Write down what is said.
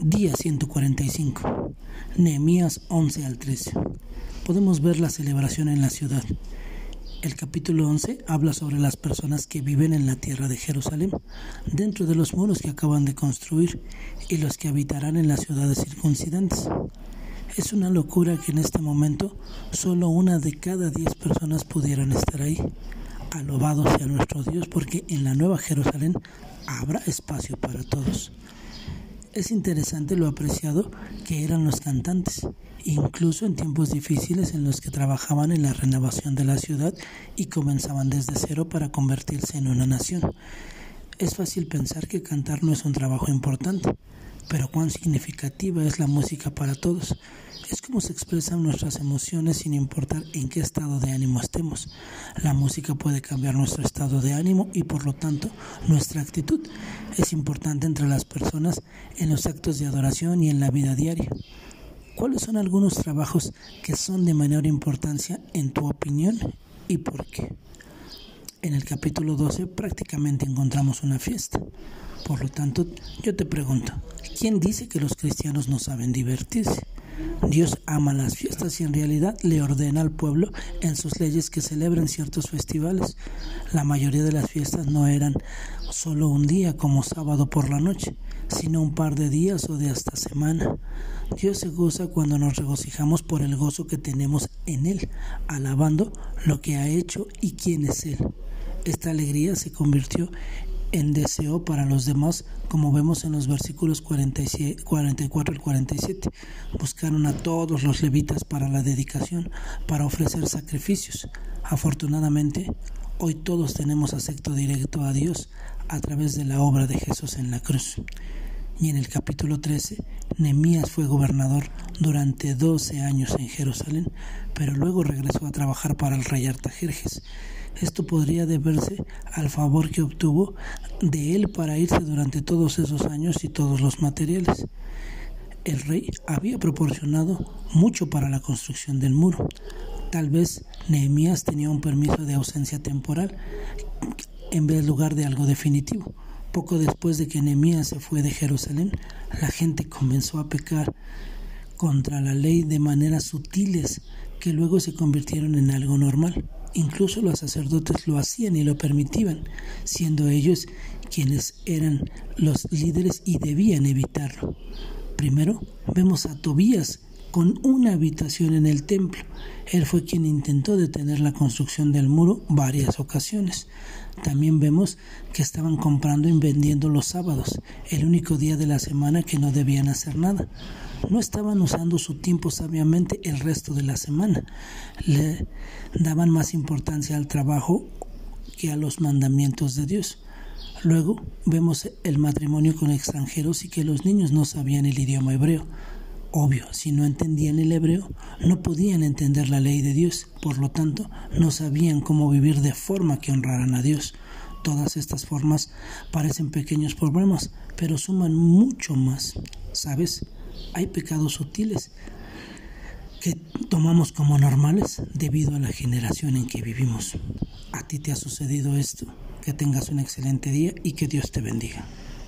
Día 145. Nehemías 11 al 13. Podemos ver la celebración en la ciudad. El capítulo 11 habla sobre las personas que viven en la tierra de Jerusalén, dentro de los muros que acaban de construir, y los que habitarán en las ciudades circuncidantes. Es una locura que en este momento solo una de cada diez personas pudieran estar ahí. Alabado sea nuestro Dios porque en la nueva Jerusalén habrá espacio para todos. Es interesante lo apreciado que eran los cantantes, incluso en tiempos difíciles en los que trabajaban en la renovación de la ciudad y comenzaban desde cero para convertirse en una nación. Es fácil pensar que cantar no es un trabajo importante, pero cuán significativa es la música para todos. Es como se expresan nuestras emociones sin importar en qué estado de ánimo estemos. La música puede cambiar nuestro estado de ánimo y por lo tanto nuestra actitud. Es importante entre las personas en los actos de adoración y en la vida diaria. ¿Cuáles son algunos trabajos que son de menor importancia en tu opinión y por qué? En el capítulo 12 prácticamente encontramos una fiesta. Por lo tanto, yo te pregunto, ¿quién dice que los cristianos no saben divertirse? Dios ama las fiestas y en realidad le ordena al pueblo en sus leyes que celebren ciertos festivales. La mayoría de las fiestas no eran solo un día como sábado por la noche, sino un par de días o de hasta semana. Dios se goza cuando nos regocijamos por el gozo que tenemos en Él, alabando lo que ha hecho y quién es Él. Esta alegría se convirtió en deseo para los demás, como vemos en los versículos 44 al 47. Buscaron a todos los levitas para la dedicación, para ofrecer sacrificios. Afortunadamente, hoy todos tenemos acepto directo a Dios a través de la obra de Jesús en la cruz. Y en el capítulo 13, Nemías fue gobernador durante 12 años en Jerusalén, pero luego regresó a trabajar para el rey Artajerjes. Esto podría deberse al favor que obtuvo de él para irse durante todos esos años y todos los materiales. El rey había proporcionado mucho para la construcción del muro. Tal vez Nehemías tenía un permiso de ausencia temporal en vez lugar de algo definitivo. Poco después de que Nehemías se fue de Jerusalén, la gente comenzó a pecar contra la ley de maneras sutiles que luego se convirtieron en algo normal. Incluso los sacerdotes lo hacían y lo permitían, siendo ellos quienes eran los líderes y debían evitarlo. Primero vemos a Tobías con una habitación en el templo. Él fue quien intentó detener la construcción del muro varias ocasiones. También vemos que estaban comprando y vendiendo los sábados, el único día de la semana que no debían hacer nada. No estaban usando su tiempo sabiamente el resto de la semana. Le daban más importancia al trabajo que a los mandamientos de Dios. Luego vemos el matrimonio con extranjeros y que los niños no sabían el idioma hebreo. Obvio, si no entendían el hebreo, no podían entender la ley de Dios, por lo tanto, no sabían cómo vivir de forma que honraran a Dios. Todas estas formas parecen pequeños problemas, pero suman mucho más. ¿Sabes? Hay pecados sutiles que tomamos como normales debido a la generación en que vivimos. ¿A ti te ha sucedido esto? Que tengas un excelente día y que Dios te bendiga.